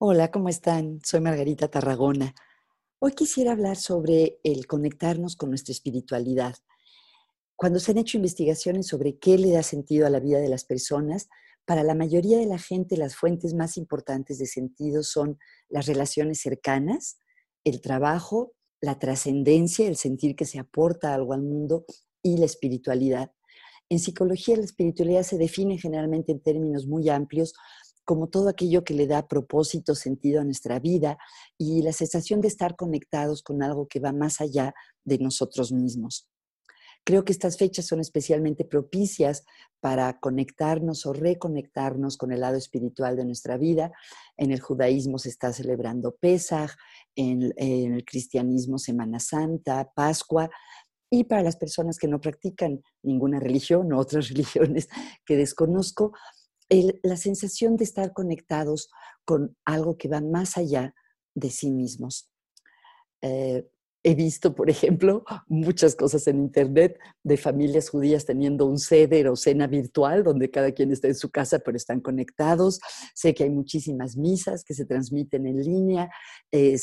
Hola, ¿cómo están? Soy Margarita Tarragona. Hoy quisiera hablar sobre el conectarnos con nuestra espiritualidad. Cuando se han hecho investigaciones sobre qué le da sentido a la vida de las personas, para la mayoría de la gente las fuentes más importantes de sentido son las relaciones cercanas, el trabajo, la trascendencia, el sentir que se aporta algo al mundo y la espiritualidad. En psicología la espiritualidad se define generalmente en términos muy amplios como todo aquello que le da propósito, sentido a nuestra vida y la sensación de estar conectados con algo que va más allá de nosotros mismos. Creo que estas fechas son especialmente propicias para conectarnos o reconectarnos con el lado espiritual de nuestra vida. En el judaísmo se está celebrando Pesaj, en, en el cristianismo Semana Santa, Pascua, y para las personas que no practican ninguna religión o otras religiones que desconozco, la sensación de estar conectados con algo que va más allá de sí mismos. Eh, He visto, por ejemplo, muchas cosas en Internet de familias judías teniendo un ceder o cena virtual donde cada quien está en su casa pero están conectados. Sé que hay muchísimas misas que se transmiten en línea. Eh,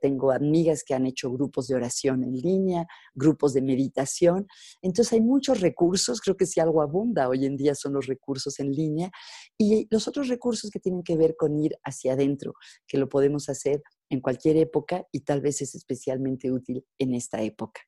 tengo amigas que han hecho grupos de oración en línea, grupos de meditación. Entonces hay muchos recursos. Creo que si algo abunda hoy en día son los recursos en línea y los otros recursos que tienen que ver con ir hacia adentro, que lo podemos hacer en cualquier época y tal vez es especialmente útil en esta época.